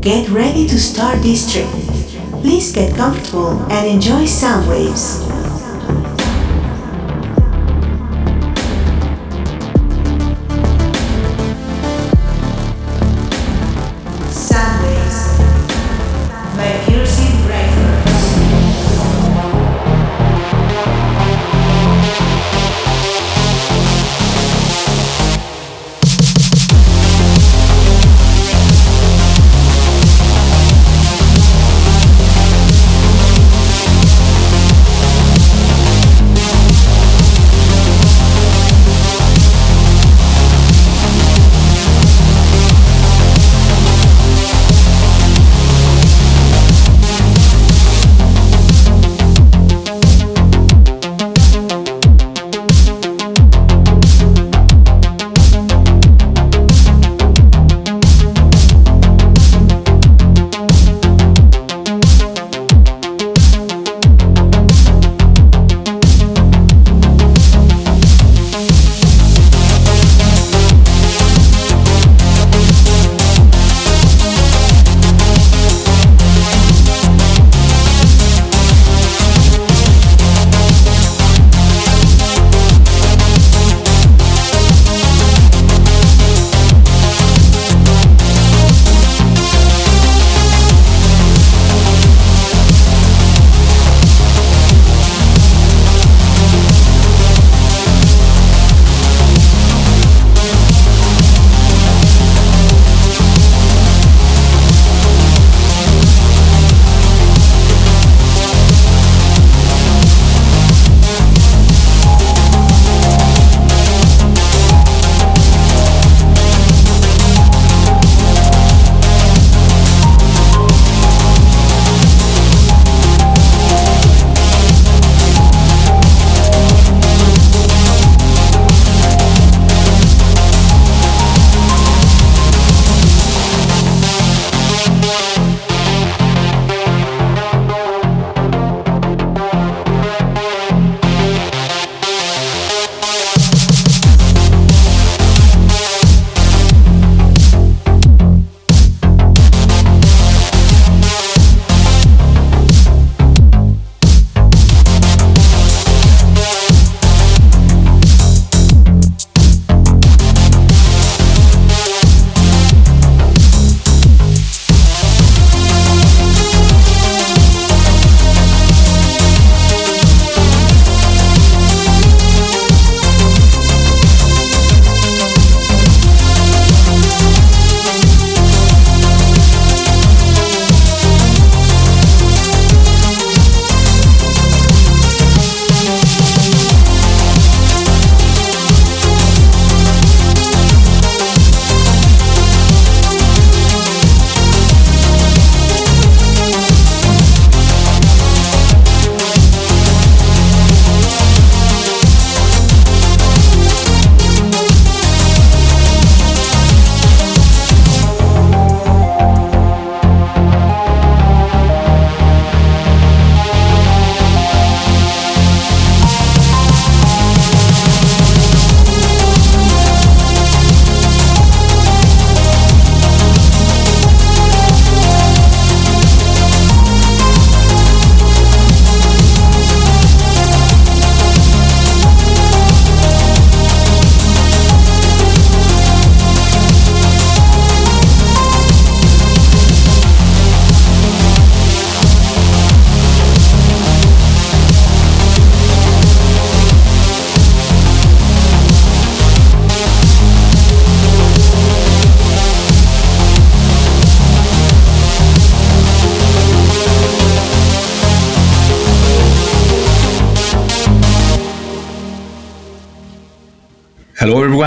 Get ready to start this trip. Please get comfortable and enjoy sound waves.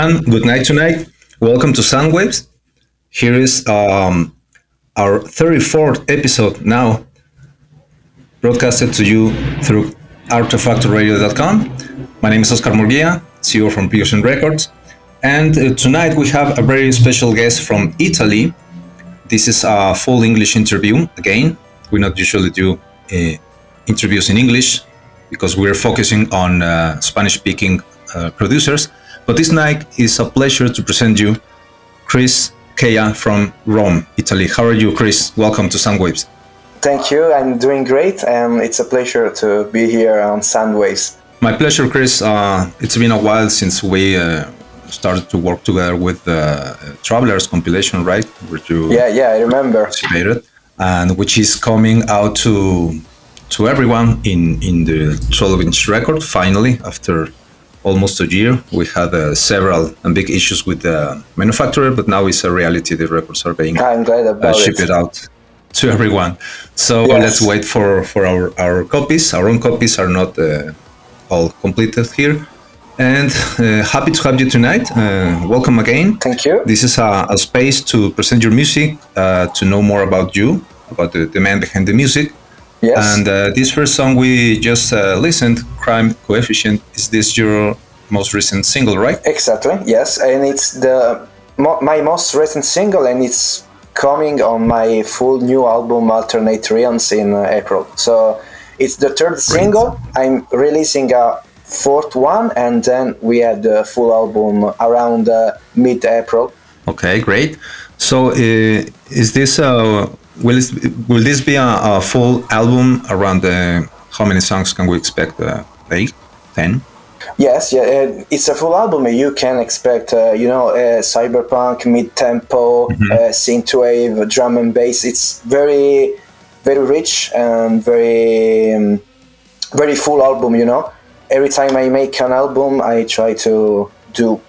Everyone. Good night tonight. Welcome to Soundwaves. Here is um, our 34th episode now, broadcasted to you through artefactoradio.com. My name is Oscar Murguia, CEO from Pearson Records. And uh, tonight we have a very special guest from Italy. This is a full English interview. Again, we not usually do uh, interviews in English because we're focusing on uh, Spanish speaking uh, producers. But this night is a pleasure to present you Chris Keya from Rome, Italy. How are you, Chris? Welcome to Soundwaves. Thank you. I'm doing great, and it's a pleasure to be here on Soundwaves. My pleasure, Chris. Uh, it's been a while since we uh, started to work together with the Travelers compilation, right? Which you yeah, yeah, I remember. Participated, And which is coming out to to everyone in in the 12 inch record finally after almost a year. We had uh, several and big issues with the manufacturer, but now it's a reality. The records are being I'm glad about uh, shipped it. out to everyone. So yes. let's wait for for our our copies. Our own copies are not uh, all completed here. And uh, happy to have you tonight. Uh, welcome again. Thank you. This is a, a space to present your music, uh, to know more about you, about the, the man behind the music. Yes. And uh, this first song we just uh, listened, Crime Coefficient, is this your most recent single, right? Exactly, yes. And it's the my most recent single, and it's coming on my full new album, Alternate Realms, in uh, April. So it's the third single. I'm releasing a fourth one, and then we had the full album around uh, mid-April. Okay, great. So, uh, is this uh, will this, will this be a, a full album around the? How many songs can we expect? Uh, eight, ten? Yes, yeah, it's a full album. You can expect, uh, you know, uh, cyberpunk, mid-tempo, mm-hmm. uh, synthwave, drum and bass. It's very, very rich and very, um, very full album. You know, every time I make an album, I try to do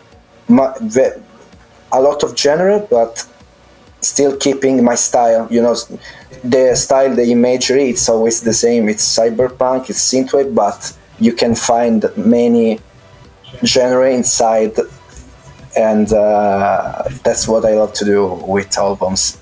a lot of genre, but still keeping my style. You know, the style, the imagery, it's always the same. It's cyberpunk, it's synthwave, but you can find many genre inside, and uh, that's what I love to do with albums.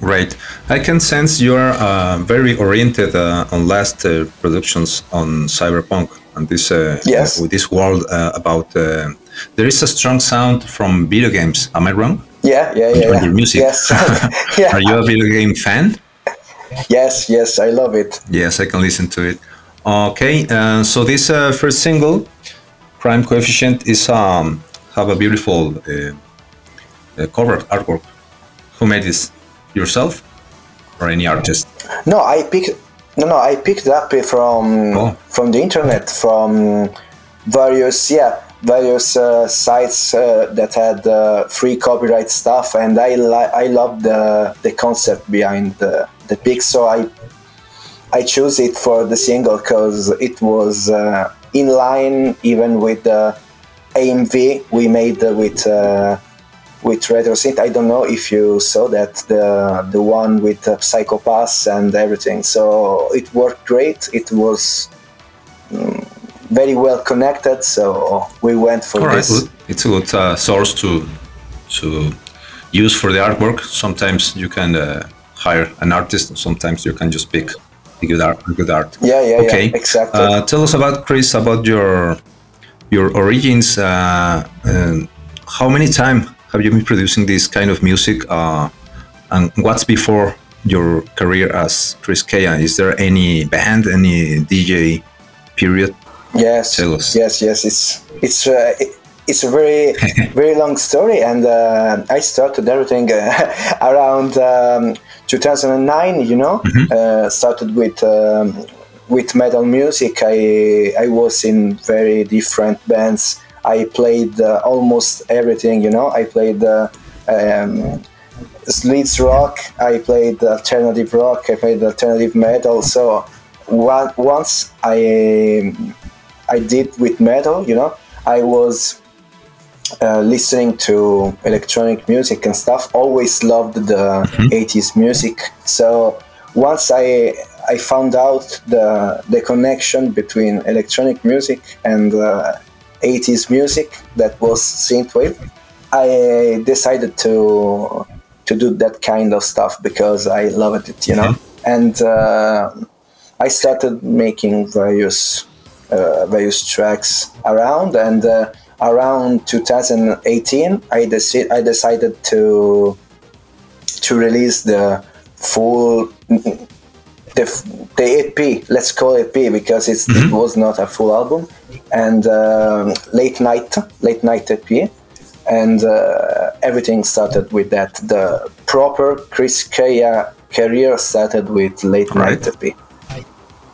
Right. I can sense you're uh, very oriented uh, on last uh, productions on cyberpunk and this uh, yes. with this world uh, about there is a strong sound from video games. Am I wrong? Yeah, yeah, yeah. On your music. Yes. yeah. Are you a video game fan? Yes, yes, I love it. Yes, I can listen to it. Okay, uh, so this uh, first single, Crime Coefficient, is um, have a beautiful uh, uh cover artwork. Who made this? Yourself or any artist? No, I picked. No, no, I picked up from oh. from the internet from various yeah various uh, sites uh, that had uh, free copyright stuff, and I li- I love the the concept behind the the pick, so I I chose it for the single because it was in line even with the AMV we made with uh, with Retro Synth. I don't know if you saw that the the one with uh, Psycho-Pass and everything. So it worked great. It was. Um, very well connected, so we went for All this. Right. It's a good uh, source to to use for the artwork. Sometimes you can uh, hire an artist. Sometimes you can just pick good art. Good art. Yeah, yeah, okay. yeah, exactly. Uh, tell us about Chris about your your origins. Uh, how many time have you been producing this kind of music? Uh, and what's before your career as Chris Keya? Is there any band, any DJ period? Yes, yes, yes. It's it's uh, it, it's a very very long story, and uh, I started everything uh, around um, 2009. You know, mm-hmm. Uh, started with. Um, with metal music, I I was in very different bands. I played uh, almost everything. You know, I played uh, um, sleaze rock. I played alternative rock. I played alternative metal. So one, once I I did with metal. You know, I was uh, listening to electronic music and stuff. Always loved the mm-hmm. 80s music. So once I I found out the the connection between electronic music and uh, 80s music that was synthwave, I decided to to do that kind of stuff because I loved it, you know. Mm-hmm. And uh, I started making various various tracks around and uh, around 2018 I, deci- I decided to to release the full the, the EP let's call it EP because mm-hmm. it was not a full album and uh, late night late night EP and uh, everything started with that. The proper Chris Kaya career started with late Right. night EP.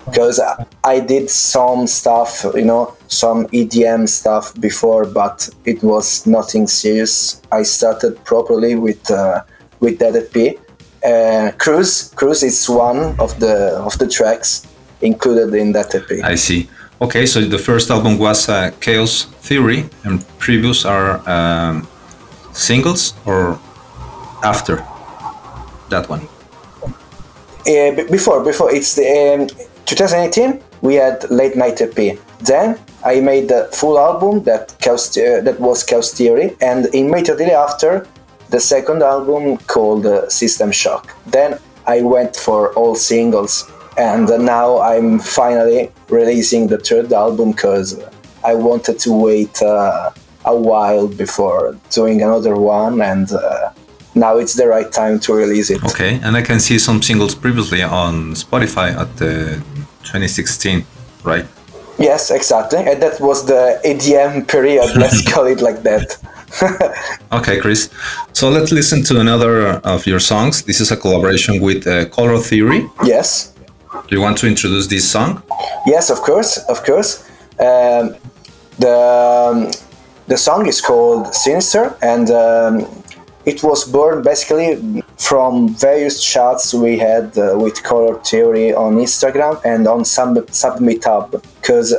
Because I did some stuff, you know, some EDM stuff before, but it was nothing serious. I started properly with uh, with that EP. Uh, Cruise, Cruise is one of the of the tracks included in that EP. I see. Okay, so the first album was uh, Chaos Theory, and previous are um, singles or after that one. B- before before it's the um, 2018 we had late night EP. Then I made the full album that Chaos, uh, that was Chaos Theory, and immediately after the second album called uh, System Shock. Then I went for all singles, and now I'm finally releasing the third album because I wanted to wait uh, a while before doing another one, and uh, now it's the right time to release it. Okay, and I can see some singles previously on Spotify at the 2016, right? Yes, exactly. And that was the EDM period, let's call it like that. Okay, Chris. So let's listen to another of your songs. This is a collaboration with uh, Color Theory. yes, Do you want to introduce this song? yes, of course, of course. Um, the um, the song is called Sinister, and um, it was born basically from various chats we had uh, with Color Theory on Instagram and on Sub Submit Hub, because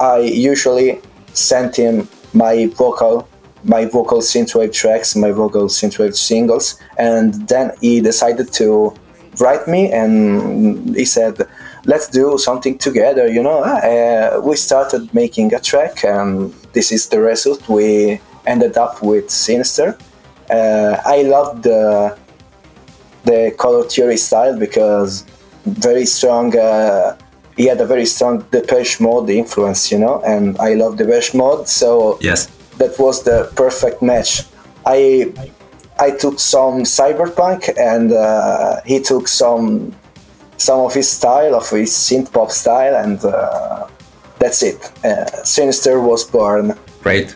I usually sent him my vocal, my vocal synthwave tracks, my vocal synthwave singles, and then he decided to write me and he said, "Let's do something together." You know, uh, we started making a track, and this is the result. We ended up with Sinister. Uh, I love the the color theory style because very strong. Uh, he had a very strong Depeche Mode influence, you know, and I love Depeche Mode, so Yes. that was the perfect match. I I took some cyberpunk and uh, he took some some of his style, of his synth pop style, and uh, that's it. Uh, Sinister was born. Great.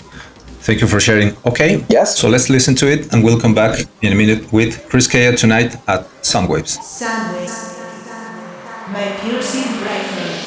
Thank you for sharing. Okay. Yes. So let's listen to it and we'll come back in a minute with Chris Kaya tonight at Soundwaves. Soundwaves by Piercing Brightly.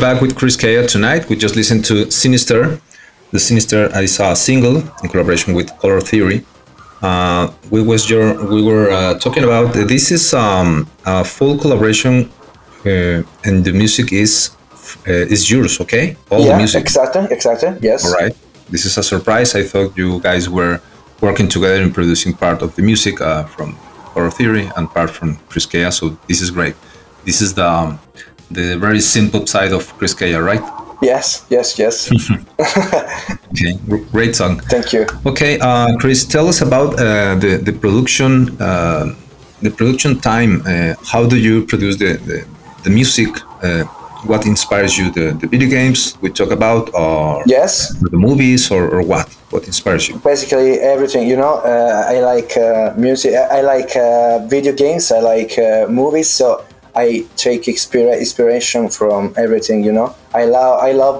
We're back with Chris Kaya tonight. We just listened to Sinister. The Sinister is a single in collaboration with Color Theory. Uh, we was your we were uh, talking about this is um, a full collaboration, uh, and the music is uh, is yours. Okay, all the music. exactly, exactly. Yes. All right. This is a surprise. I thought you guys were working together and producing part of the music uh, from Color Theory and part from Chris Keya. So this is great. This is the um, the very simple side of Chris Keya, right? Yes, yes, yes. Okay, great song. Thank you. Okay, uh, Chris, tell us about uh, the the production uh, the production time. Uh, how do you produce the the, the music? Uh, what inspires you? The, the video games we talk about, or Yes, the movies, or, or what? What inspires you? basically everything. You know, uh, I like uh, music. I I like uh, video games. I like uh, movies. So I take inspira- inspiration from everything. You know, I love. I love.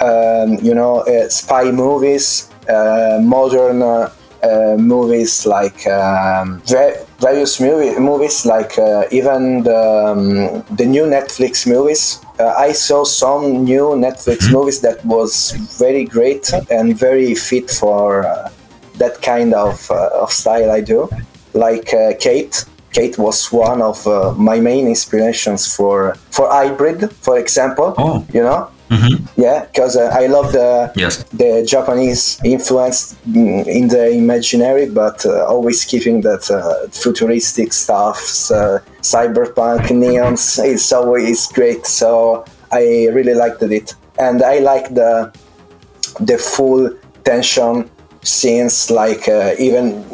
Um, you know, uh, spy movies, uh, modern uh, uh, movies like um, va- various movie, movies, like uh, even the, um, the new Netflix movies. Uh, I saw some new Netflix movies that was very great and very fit for uh, that kind of, uh, of style I do. Like uh, Kate. Kate was one of uh, my main inspirations for for hybrid, for example. Oh. You know, yeah, because uh, I love the Yes. the Japanese influence mm, in the imaginary, but uh, always keeping that uh, futuristic stuff, uh, cyberpunk, neons. It's always great. So I really liked it, and I like the the full tension scenes, like uh, even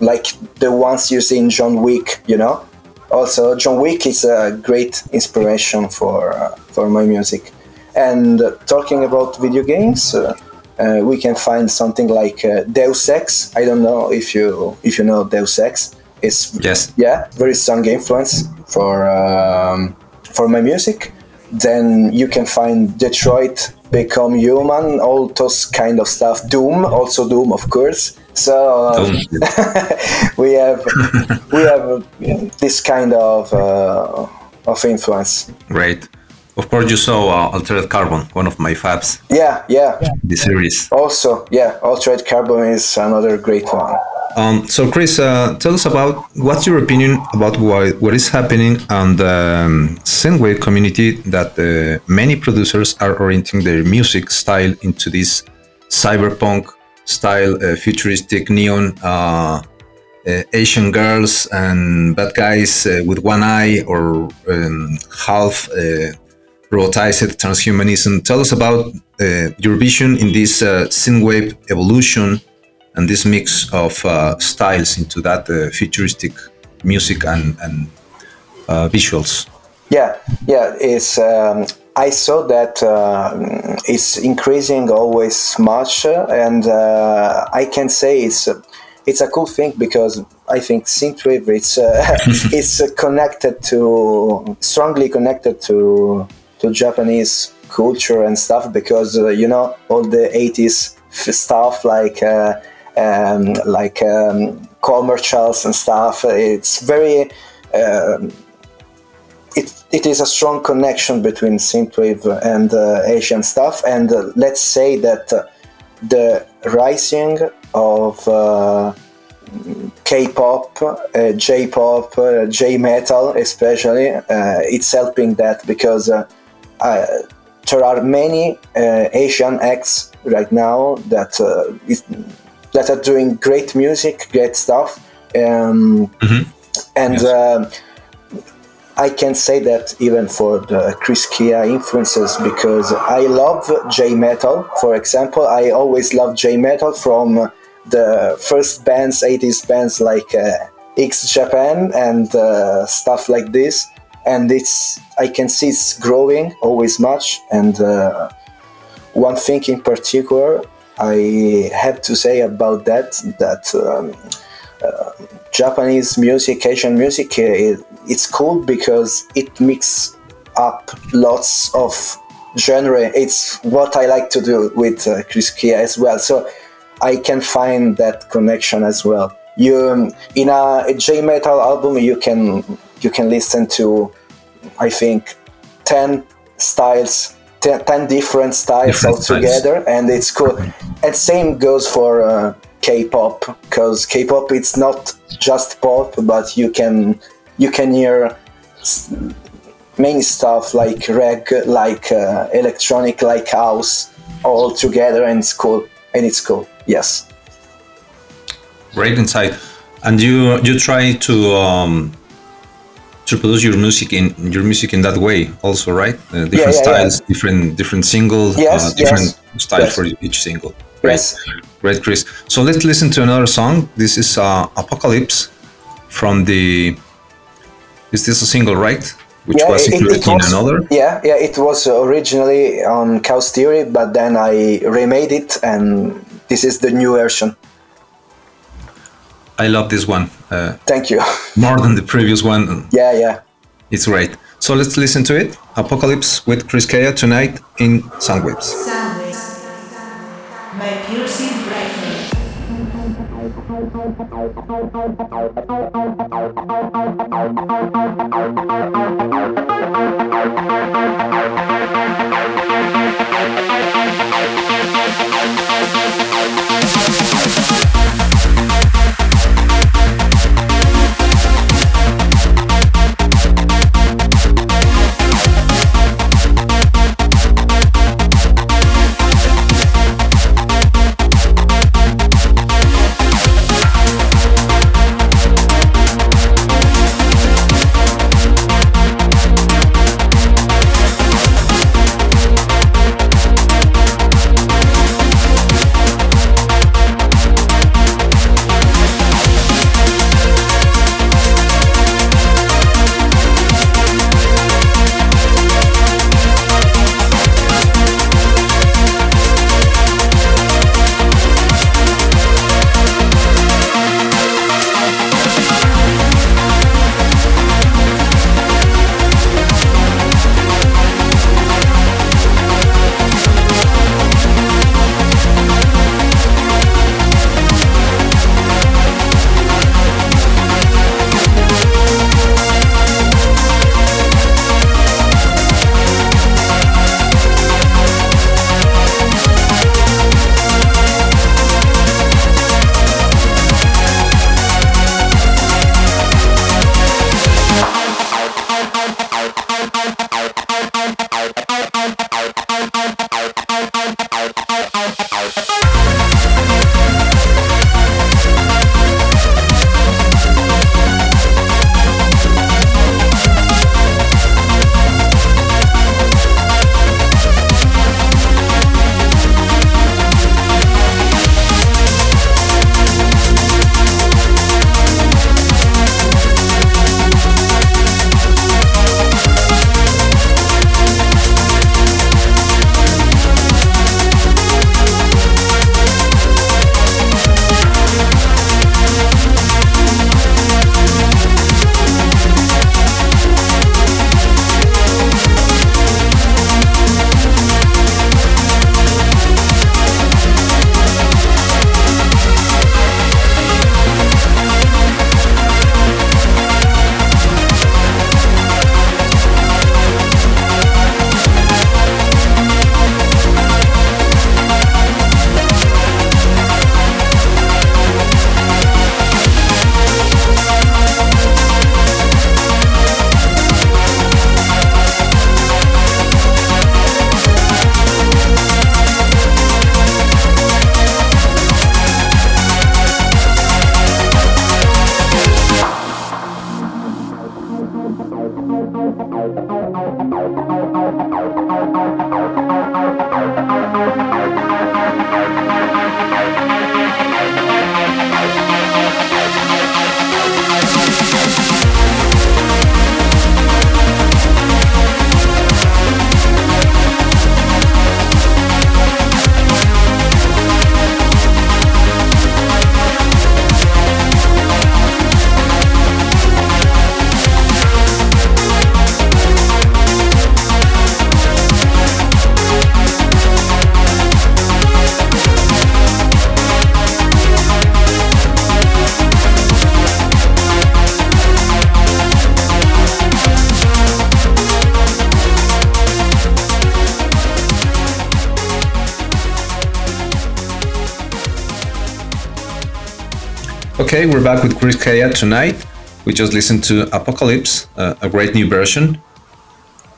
like the ones you see in John Wick. You know. Also, John Wick is a great inspiration for uh, for my music. And uh, talking about video games, uh, uh, we can find something like uh, Deus Ex. I don't know if you if you know Deus Ex. It's Yes. yeah, very strong influence for um, for my music. Then you can find Detroit, Become Human, all those kind of stuff. Doom, also Doom, of course. So Doom. we have we have this kind of uh, of influence. Great. Of course, you saw uh, Altered Carbon, one of my faves, Yeah, yeah. the series. Also, yeah, Altered Carbon is another great one. Um, so, Chris, uh, tell us about what's your opinion about what, what is happening on the um, synthwave community that uh, many producers are orienting their music style into this cyberpunk style, uh, futuristic neon, uh, uh, Asian girls and bad guys uh, with one eye or um, half robotized transhumanism. Tell us about your vision in this synthwave evolution and this mix of uh, styles into that uh, futuristic music and, and uh, visuals. Yeah, yeah. It's um, I saw that uh, it's increasing always much, uh, and uh, I can say it's it's a cool thing because I think synthwave it's uh, it's connected to strongly connected to to Japanese culture and stuff because uh, you know all the 80s stuff like uh, um, like um, commercials and stuff. It's very um, it, it is a strong connection between synthwave and uh, Asian stuff. And uh, let's say that uh, the rising of uh, K-pop, uh, J-pop, uh, J-metal, especially, it's helping that because there are many Asian acts right now that that are doing great music, great stuff, um, and. Yes. um I can say that even for the Chris Keya influences because I love J metal. For example, I always loved J metal from the first bands, 80s bands like uh, X Japan and uh, stuff like this. And it's I can see it's growing always much. And uh, one thing in particular I have to say about that that um, Japanese music, Asian music, uh, it, it's cool because it mixes up lots of genre. It's what I like to do with uh, Chris Keya as well. So I can find that connection as well. You um, in a, a J metal album, you can you can listen to, I think, ten styles. 10, 10 different styles Different all together and it's cool. And same goes for uh, k-pop because k-pop it's not just pop but you can you can hear s- many stuff like reg like uh, electronic like house all together and it's cool and it's cool. Yes. Great insight. And you you try to um, to produce your music in your music in that way also, right? Uh, different yeah, yeah. styles, different different singles, Yes, uh, different yes, style yes. for each single. Great, Yes. great, Chris. So let's listen to another song. This is uh, Apocalypse from the. Is this a single, right? Which was included in another. yeah yeah it was originally on Chaos Theory but then I remade it and this is the new version I love this one uh, thank you more than the previous one. yeah yeah It's great. So let's listen to it. Apocalypse with Chris Kaya tonight in Soundwaves. Soundwaves by Piercing Brightly. Okay, we're back with Chris Kaya tonight. We just listened to Apocalypse, uh, a great new version,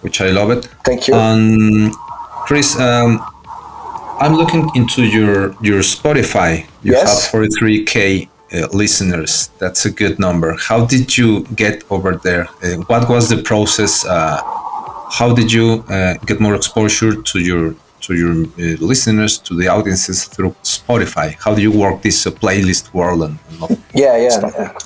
which I love it. Thank you. Um, Chris, um, I'm looking into your your Spotify. You Yes. have 43k uh, listeners. That's a good number. How did you get over there? Uh, what was the process? Uh, how did you uh, get more exposure to your to your uh, listeners, to the audiences through Spotify? How do you work this uh, playlist world? And? Yeah yeah. Uh,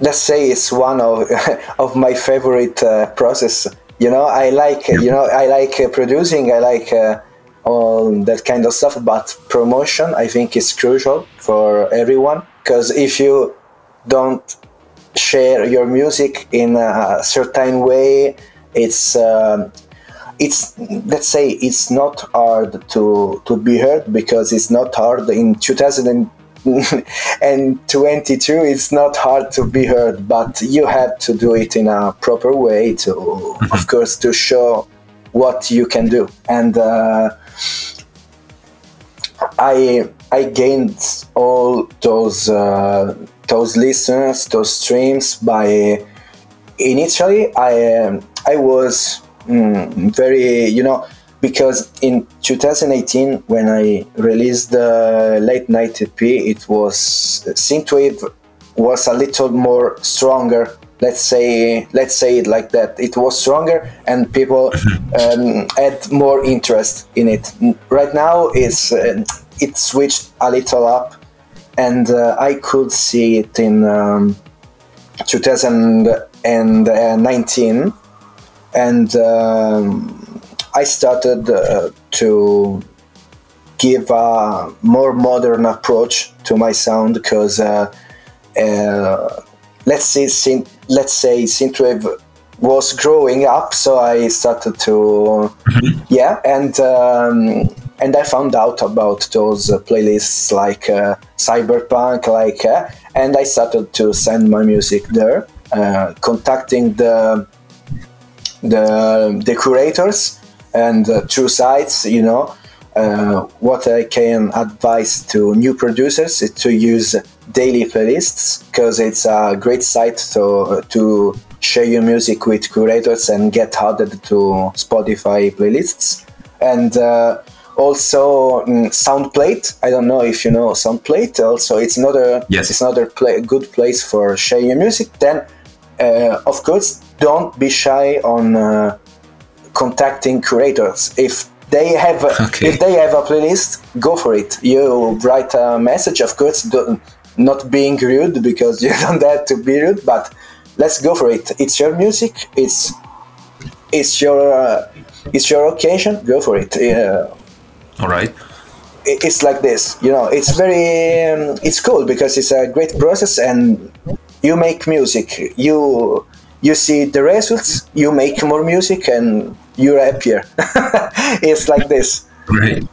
let's say it's one of of my favorite uh, process. You know i like you know i like uh, producing. I like uh, all that kind of stuff. But promotion i think is crucial for everyone. Because if you don't share your music in a certain way it's um, it's let's say it's not hard to to be heard because it's not hard. In 2000 and 22 it's not hard to be heard but you have to do it in a proper way to of course to show what you can do. And uh, I I gained all those uh, those listeners, those streams by initially I um, I was mm, very you know because in 2018 when I released the late night EP it was synthwave was a little more stronger. Let's say let's say it like that. It was stronger and people um, had more interest in it. Right now it's uh, it switched a little up and uh, I could see it in um, 2019 and um, I started uh, to give a more modern approach to my sound because uh, uh, let's say synth, let's say synthwave was growing up so I started to yeah and um, and I found out about those uh, playlists like uh, cyberpunk like uh, and I started to send my music there uh, contacting the the the curators and uh, through sites you know uh, what I can advise to new producers is to use daily playlists because it's a great site to to share your music with curators and get added to Spotify playlists and uh, also mm, Soundplate. I don't know if you know Soundplate. Also, it's another Yes. it's another pla good place for sharing your music. Then, uh, of course, don't be shy on uh, contacting curators. If they have a, Okay. if they have a playlist, go for it. You write a message, of course, not being rude because you don't have to be rude, but let's go for it. It's your music. It's it's your uh, it's your occasion. Go for it. Uh, All right. it's like this you know it's very um, it's cool because it's a great process and you make music you you see the results you make more music and you're happier it's like this Great.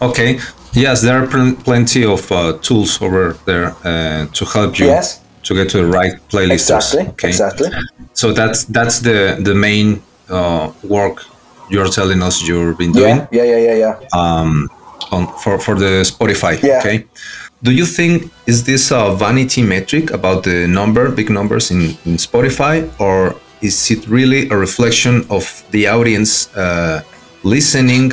Okay. Yes, there are pl- plenty of uh, tools over there uh, to help you Yes. to get to the right playlist. exactly Okay. exactly So that's that's the the main uh, work you're telling us you've been doing yeah yeah yeah yeah yeah um, on for for the Spotify. Yeah. Okay. Do you think is this a vanity metric about the number, big numbers in, in Spotify, or is it really a reflection of the audience uh, listening,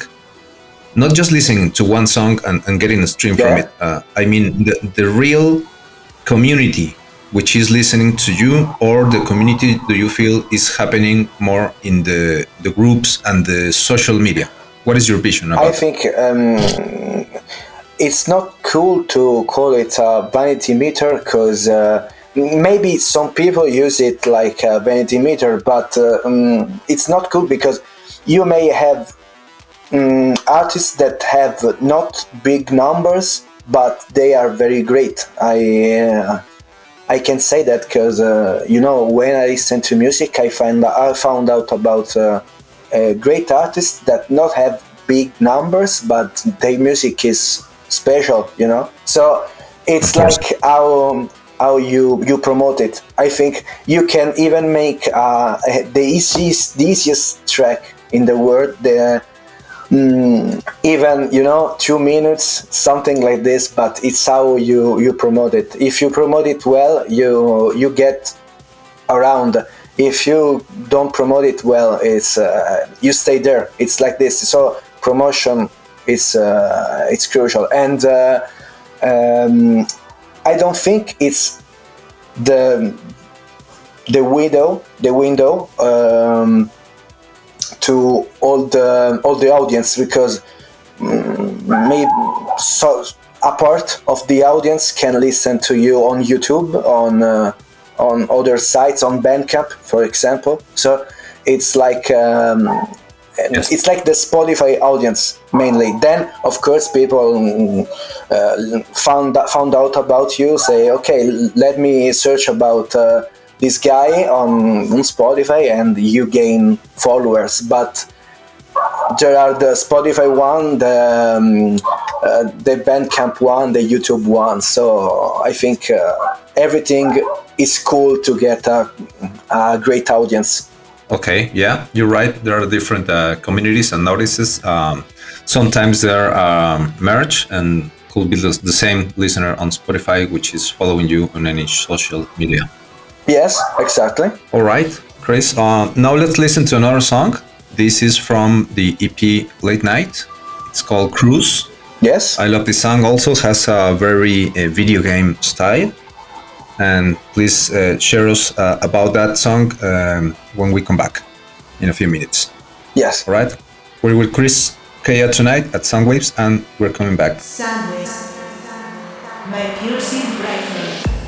not just listening to one song and, and getting a stream from it? Uh, I mean, the, the real community which is listening to you, or the community do you feel is happening more in the the groups and the social media? What is your vision about? I think um, it's not cool to call it a vanity meter because uh, maybe some people use it like a vanity meter, but uh, um, it's not cool because you may have um, artists that have not big numbers, but they are very great. I uh, I can say that because uh, you know when I listen to music, I find I found out about uh, great artists that not have big numbers, but their music is special. You know, so it's like how how you you promote it. I think you can even make uh, the easiest the easiest track in the world. The mm, even you know two minutes something like this but it's how you you promote it if you promote it well you you get around if you don't promote it well it's uh, you stay there it's like this so promotion is uh, it's crucial and uh, um, i don't think it's the the window the window um, to all the all the audience because mm, maybe so a part of the audience can listen to you on YouTube on uh, on other sites on Bandcamp for example. So it's like um, Yes. it's like the Spotify audience mainly then of course people mm, uh, found found out about you say okay let me search about uh, this guy on, on Spotify and you gain followers but there are the Spotify one, the um, uh, the Bandcamp one, the YouTube one. So I think uh, everything is cool to get a, a great audience. Okay, yeah, you're right. There are different uh, communities and notices. Um, sometimes they're um, merge and could be the, the same listener on Spotify, which is following you on any social media. Yes, exactly. All right, Chris. Uh, now let's listen to another song. This is from the EP Late Night. It's called Cruise. Yes. I love this song. Also has a very uh, video game style. And please uh, share us uh, about that song um, when we come back in a few minutes. yes. All right. We're with Chris Keya tonight at Soundwaves, and we're coming back. Soundwaves by Piercing Brightly.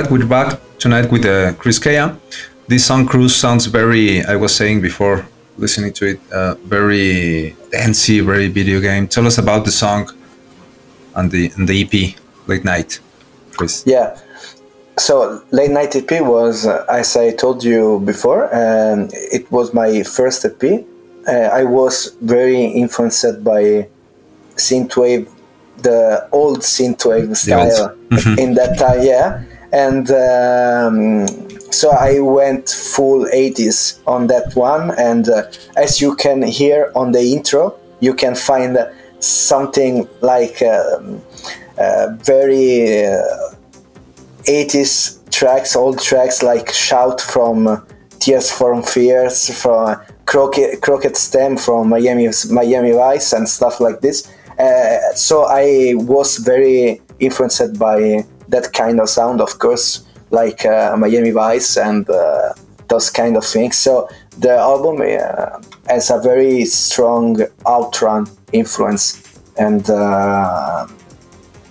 Right, we're back tonight with uh, Chris Keya. This song Cruise sounds very, I was saying before listening to it, uh, very dancey, very video game. Tell us about the song and the, and the EP, Late Night, Chris. Yeah. So late night EP was, uh, as I told you before, um, it was my first EP. Uh, I was very influenced by synthwave, the old synthwave style in that time. Yeah, and um, so I went full 80s on that one. And uh, as you can hear on the intro, you can find something like um, uh, very. Uh, 80s tracks, old tracks like Shout from uh, Tears from Fears, from Crooked, Crockett's Theme from Miami, Miami Vice, and stuff like this. Uh, so I was very influenced by that kind of sound, of course, like uh, Miami Vice and uh, those kind of things. So the album uh, has a very strong outrun influence, and uh,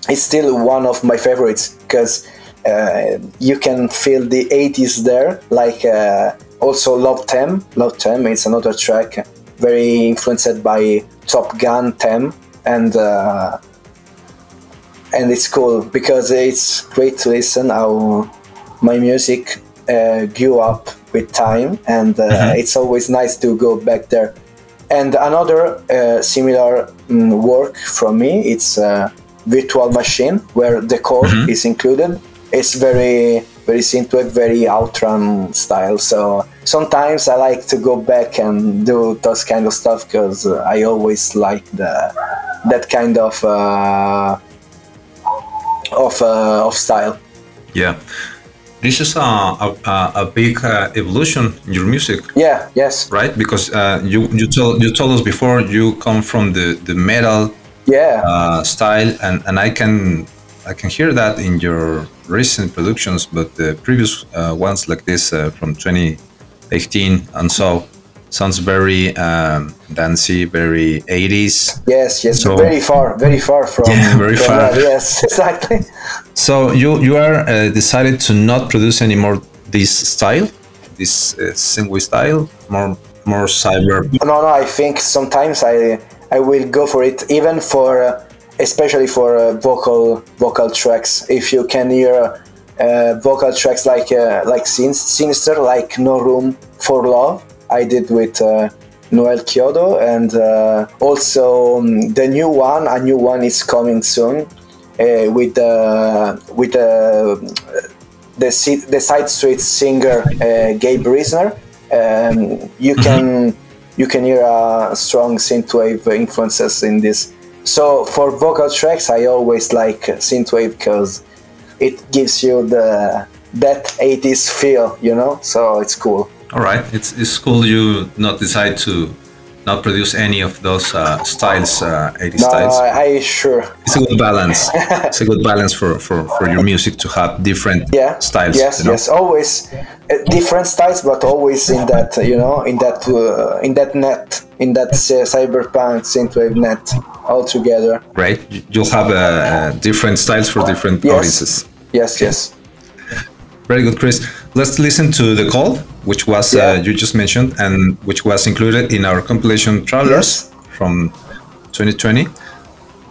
it's still one of my favorites because uh, you can feel the 80s there like uh, also love them love them it's another track very influenced by top gun them and uh, and it's cool because it's great to listen how my music uh, grew up with time and uh, it's always nice to go back there. And another uh, similar mm, work from me it's virtual machine where the code is included. It's very very synthwave, very outrun style. So sometimes I like to go back and do those kind of stuff because I always like the that kind of uh, of uh, of style. Yeah. This is a, a, a big uh, evolution in your music, Yeah. Yes. right? Because uh, you you told you told us before you come from the the metal Yeah. uh, style, and, and I can I can hear that in your recent productions, but the previous uh, ones like this uh, from 2018 and so sounds very um, dancey, very 80s. yes. Yes. so- very far. Very far from. Yeah, very from far. that, Yes. Exactly. So you you are uh, decided to not produce anymore this style, this uh, style, more more cyber. No, no. I think sometimes I I will go for it, even for uh, especially for uh, vocal vocal tracks. If you can hear uh, vocal tracks like uh, like Sin- Sinister, like No Room for Love, I did with uh, Noel Kyodo, and uh, also um, the new one. A new one is coming soon uh, with uh, with uh, the the side street singer uh, Gabe Risner. Um, you can you can hear uh, strong synthwave influences in this. So for vocal tracks, I always like synthwave because it gives you the that 80s feel, you know. So it's cool. All right, it's it's cool you not decide to not produce any of those uh, styles, uh, 80 No, styles. I, I sure. It's a good balance. it's a good balance for, for, for your music to have different Yeah. styles. Yes. you know? Yes. Always uh, different styles, but always in that you know in that uh, in that net in that uh, cyberpunk synthwave net all together. Right? You- You'll have uh, uh, different styles for different Yes. audiences. Yes. Yes. Very good, Chris. Let's listen to the call, which was Yeah. uh, you just mentioned, and which was included in our compilation Travelers Yes. from 2020.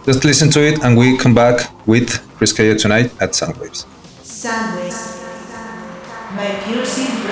Let's listen to it, and we come back with Chris Keya tonight at Soundwaves. Soundwaves by Piercing Brightly.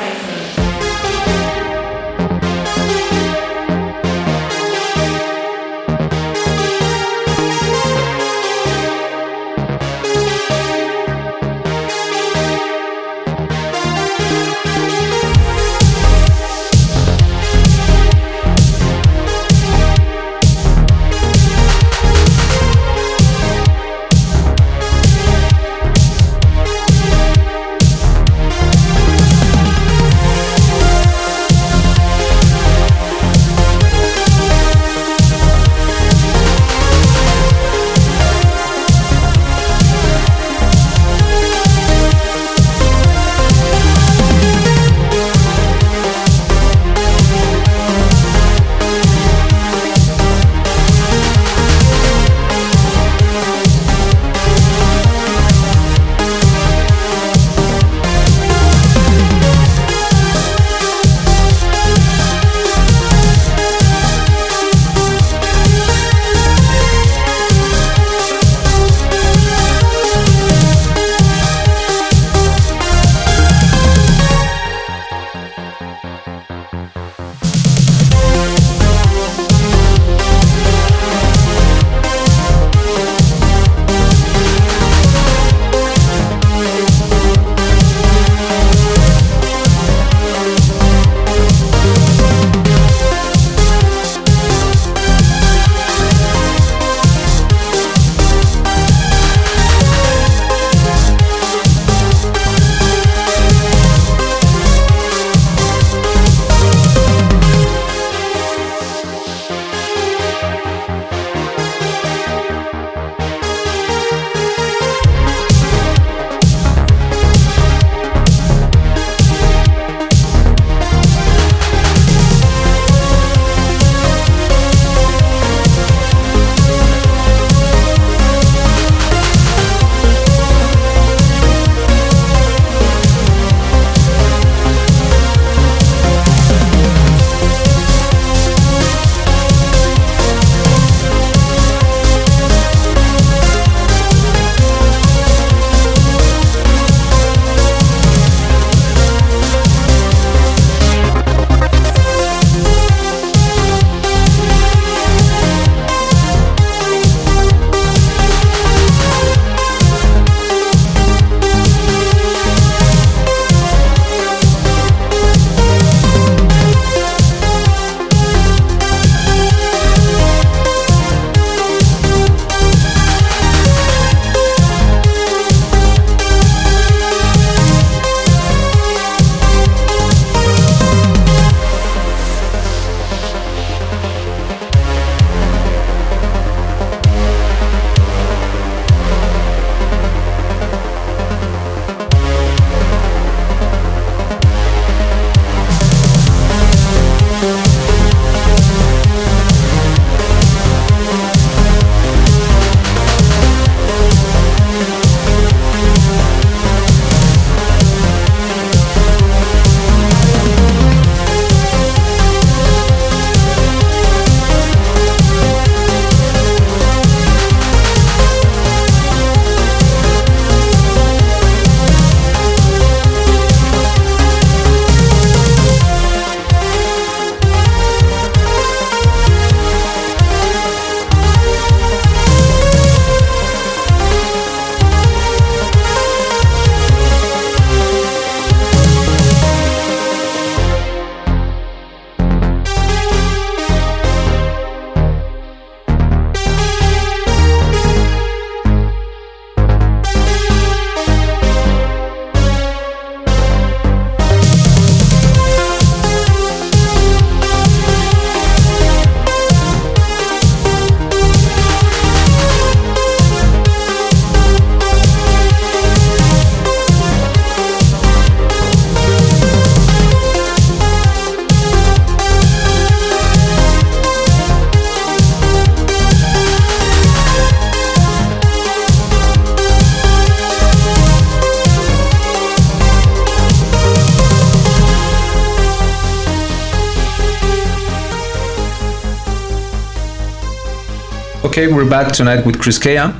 Back tonight with Chris Keya.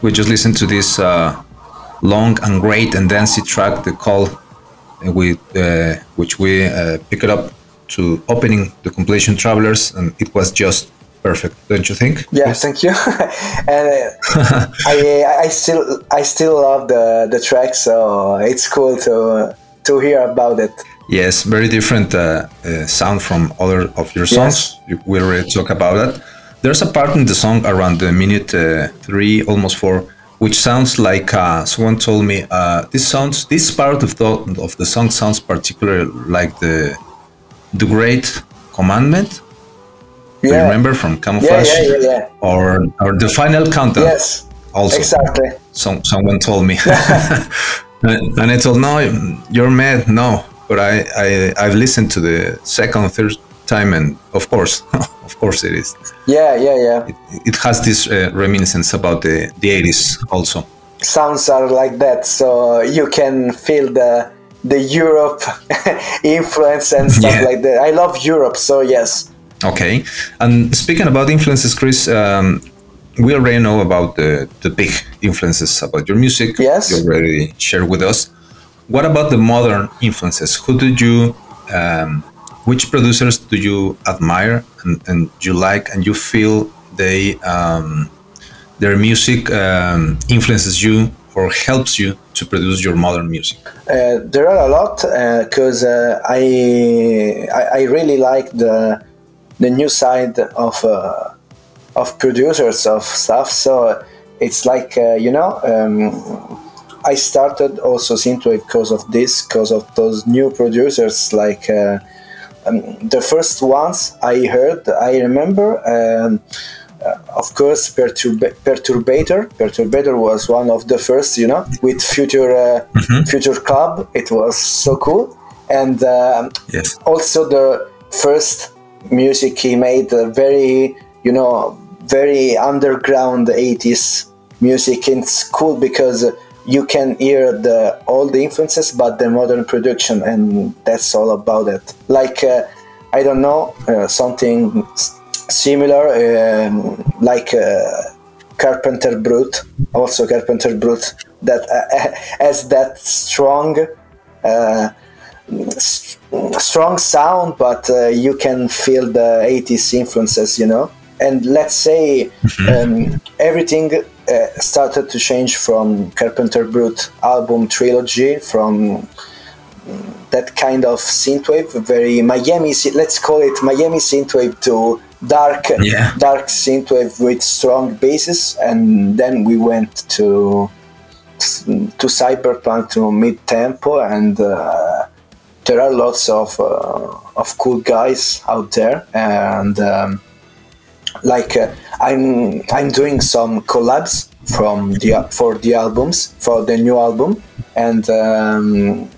We just listened to this uh, long and great and dancey track, the call, uh, with uh, which we uh, picked up to opening the completion Travelers, and it was just perfect, don't you think? Yeah, thank you. and uh, I, I still I still love the the track, so it's cool to to hear about it. Yes, very different uh, uh, sound from other of your songs. Yes. We already talk about that. There's a part in the song around the minute uh, three, almost four, which sounds like uh, someone told me uh, this sounds. This part of the of the song sounds particularly like the the Great Commandment. Yeah. remember from Camouflage? yeah, yeah, yeah. Or or the Final Countdown. Yes, Also, exactly. some, someone told me and and i told no you're mad no but i, I i've listened to the second third time and of course of course it is Yeah, yeah, yeah. it has this uh, reminiscence about the the 80s also Sounds are like that, so you can feel the the Europe influence and stuff Yeah. like that. I love Europe, so yes. okay and speaking about influences chris um, we already know about the, the big influences about your music Yes. you already shared with us what about the modern influences who do you um, which producers do you admire and, and you like and you feel they um, their music um, influences you or helps you to produce your modern music Uh, there are a lot because uh, I, I I really like the the new side of uh, of producers of stuff. So it's like uh, you know um, I started also synthwave because of this, because of those new producers like. Um, the first ones I heard, I remember, um, uh, of course, Perturba- Perturbator. Perturbator was one of the first, you know, with Future uh, Future Club. It was so cool, and um yes also the first music he made, uh, very, you know, very underground 80s music. It's cool because you can hear the all the influences, but the modern production, and that's all about it. Like, uh, I don't know, uh, something similar, um, like uh, Carpenter Brut, also Carpenter Brut, that uh, has that strong. Uh, s- strong sound, but uh, you can feel the 80s influences, you know. And let's say um, everything uh, started to change from Carpenter Brut album trilogy, from that kind of synthwave, very Miami. Let's call it Miami synthwave to dark, Yeah. dark synthwave with strong basses, and then we went to to cyberpunk to mid tempo, and uh, there are lots of uh, of cool guys out there, and um, like uh, I'm I'm doing some collabs from the for the albums for the new album, and. Um,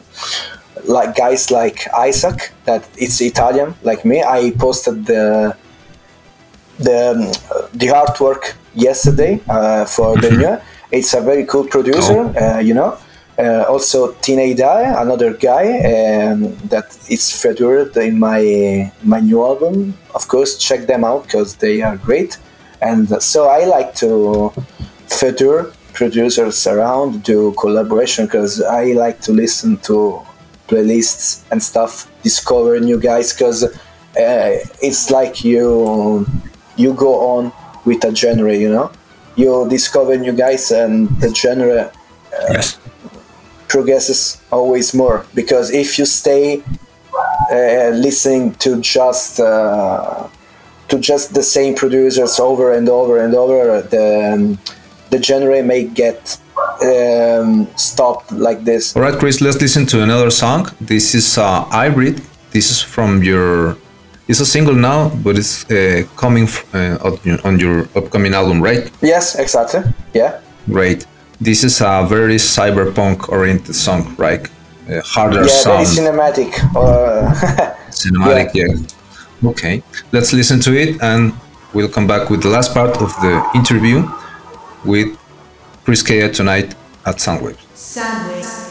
like guys like Isaac, that it's Italian like me. I posted the the the artwork yesterday uh, for the new. It's a very cool producer, uh, you know. Uh, also, Tina Dai, another guy um, that is featured in my my new album. Of course, check them out because they are great. And so I like to feature producers around, do collaboration because I like to listen to playlists and stuff, discover new guys because uh, it's like you you go on with a genre, you know. You discover new guys and the genre yes progresses always more because if you stay uh, listening to just uh, to just the same producers over and over and over the the genre may get um, stopped like this All right, Chris, let's listen to another song. This is uh, Hybrid. This is from your. It's a single now, but it's uh, coming f- uh, on your- on your upcoming album, right? yes exactly yeah Great. This is a very cyberpunk oriented song, right? Uh, harder yeah very sound, cinematic uh, cinematic, yeah. Okay, let's listen to it and we'll come back with the last part of the interview with Chris Keya tonight at Soundwave. Soundwaves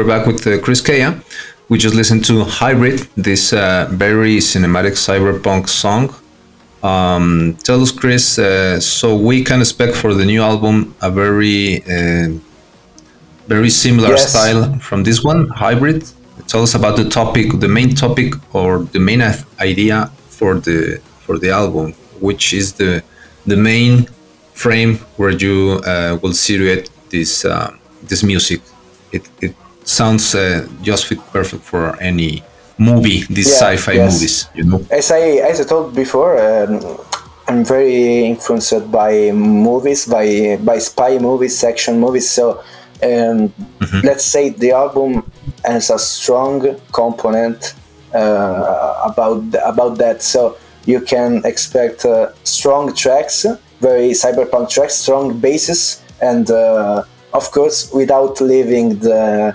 We're back with uh, Chris Keya. We just listened to Hybrid, this uh, very cinematic cyberpunk song. Um, tell us, Chris, uh, so we can expect for the new album a very, uh, very similar Yes. style from this one, Hybrid. Tell us about the topic, the main topic, or the main idea for the for the album, which is the the main frame where you uh, will situate this uh, this music. It it sounds uh, just fit perfect for any movie, these Yeah, sci-fi yes. movies, you know. As I as I told before, um, I'm very influenced by movies, by by spy movies, action movies. So um, let's say the album has a strong component uh, about about that. So you can expect uh, strong tracks, very cyberpunk tracks, strong basses, and uh, of course without leaving the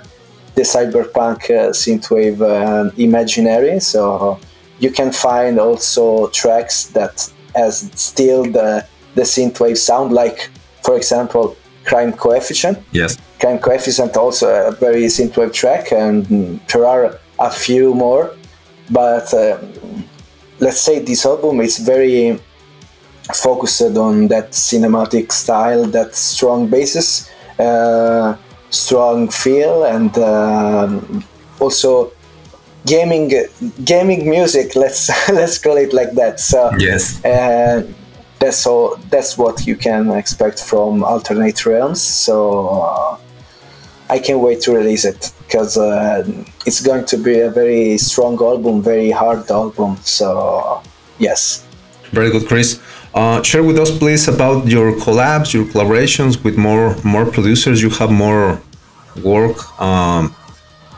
the cyberpunk uh, synthwave uh, imaginary. So you can find also tracks that has still the the synthwave sound, like for example, Crime Coefficient. Yes. Crime Coefficient also a very synthwave track, and there are a few more. But uh, let's say this album is very focused on that cinematic style, that strong basis, uh, strong feel, and um also gaming gaming music. Let's let's call it like that. So Yes. uh, that's all. That's what you can expect from Alternate Realms. So uh, I can't wait to release it because uh, it's going to be a very strong album, very hard album. So yes. Very good, Chris. Uh, share with us, please, about your collabs, your collaborations with more more producers. You have more work um,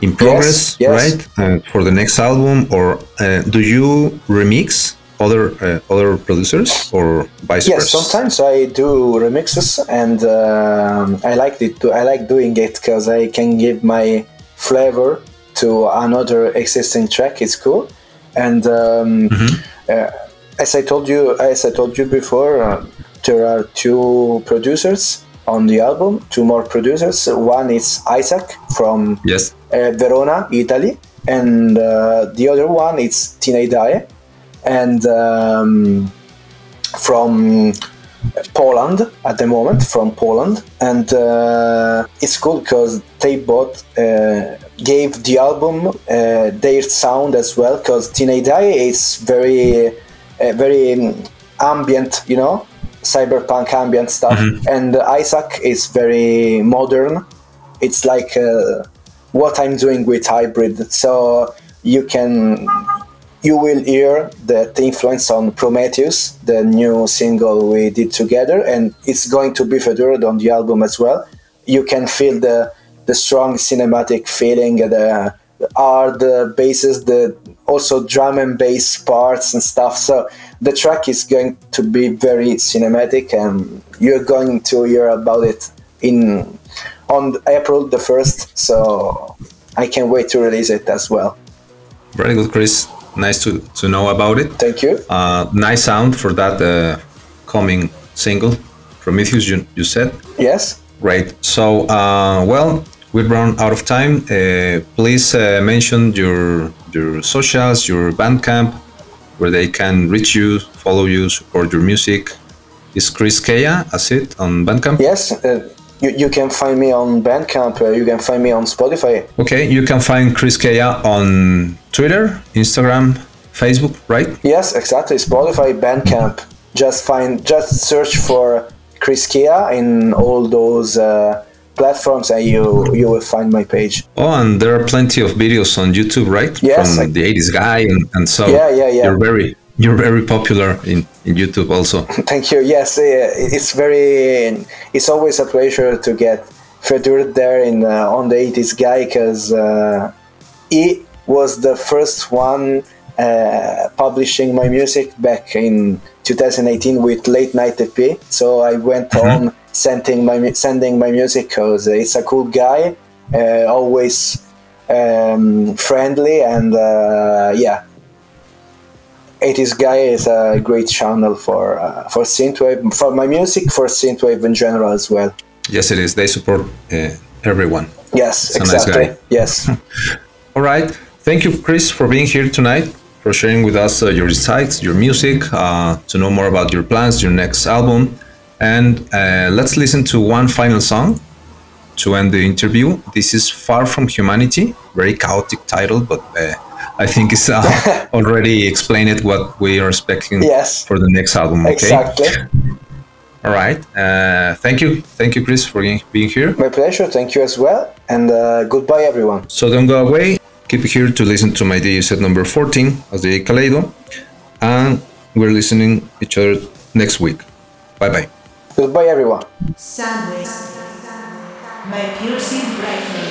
in progress, yes. right? Uh, for the next album, or uh, do you remix other uh, other producers, or vice Yes, versa? sometimes I do remixes, and um I like it. To, I like doing it because I can give my flavor to another existing track. It's cool, and um, uh, as I told you, as I told you before, uh, there are two producers on the album. Two more producers. One is Isaac from Yes. uh, Verona, Italy, and uh, the other one is Tina Dae, and um, from Poland at the moment, from Poland, and uh, it's cool because they both uh, gave the album uh, their sound as well. Because Tina Dae is very, uh, very um, ambient, you know, cyberpunk ambient stuff, and Isaac is very modern. It's like uh, what I'm doing with hybrid. So you can you will hear the, influence on Prometheus, the new single we did together, and it's going to be featured on the album as well. You can feel the the strong cinematic feeling, the are the basses, the also drum and bass parts and stuff. So the track is going to be very cinematic, and you're going to hear about it in on April the first. So I can't wait to release it as well. Very good, Chris. Nice to, to know about it. Thank you. Uh, nice sound for that uh, coming single, Prometheus. You, you said. Yes. Great. So, uh, well, we've run out of time. Uh, please uh, mention your your socials, your Bandcamp, where they can reach you, follow you, support your music. Is Chris Keya, as it on Bandcamp? Yes, uh, you, you can find me on Bandcamp. Uh, you can find me on Spotify. Okay, you can find Chris Keya on Twitter, Instagram, Facebook, right? Yes, exactly. Spotify, Bandcamp. Just find, just search for Chris Keya in all those uh, platforms, and you you will find my page. Oh, and there are plenty of videos on YouTube, right? Yes, From I- the 80s guy, and, and so Yeah, yeah, yeah. you're very you're very popular in, in YouTube also. Thank you. Yes, uh, it's very. It's always a pleasure to get featured there in uh, on the 80s guy because uh, he was the first one uh, publishing my music back in 2018 with Late Night EP. So I went on sending my sending my music because it's a cool guy, uh, always um, friendly, and uh, yeah, 80s guy is a great channel for uh, for synthwave for my music for synthwave in general as well Yes, it is. They support uh, everyone. Yes, a nice exactly. guy. yes. All right. Thank you, Chris, for being here tonight, for sharing with us uh, your insights, your music, uh, to know more about your plans, your next album. And uh, let's listen to one final song to end the interview. This is Far From Humanity, very chaotic title, but uh, I think it's uh, already explained what we are expecting Yes. for the next album. Okay. Exactly. All right. Uh, thank you. Thank you, Chris, for being here. My pleasure. Thank you as well. And uh, goodbye, everyone. So don't go away. Keep here to listen to my DJ set number 14 as the Kaleido. And we're listening each other next week. Bye bye. Goodbye, everyone. Soundwaves by Piercing Records.